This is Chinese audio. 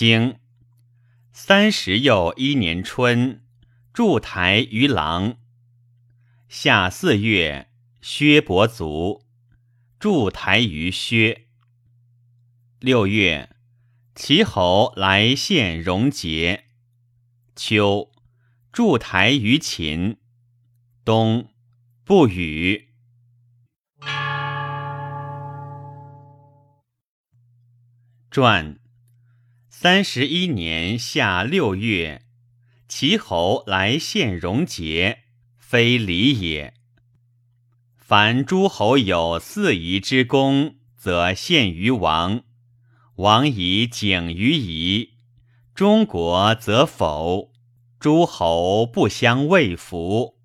经三十又一年春，筑台于廊。夏四月，薛伯卒，筑台于薛。六月，齐侯来献戎节。秋，筑台于秦。冬，不雨。传三十一年夏六月，齐侯来献戎节，非礼也。凡诸侯有四夷之功，则献于王，王以景于夷；中国则否。诸侯不相畏服。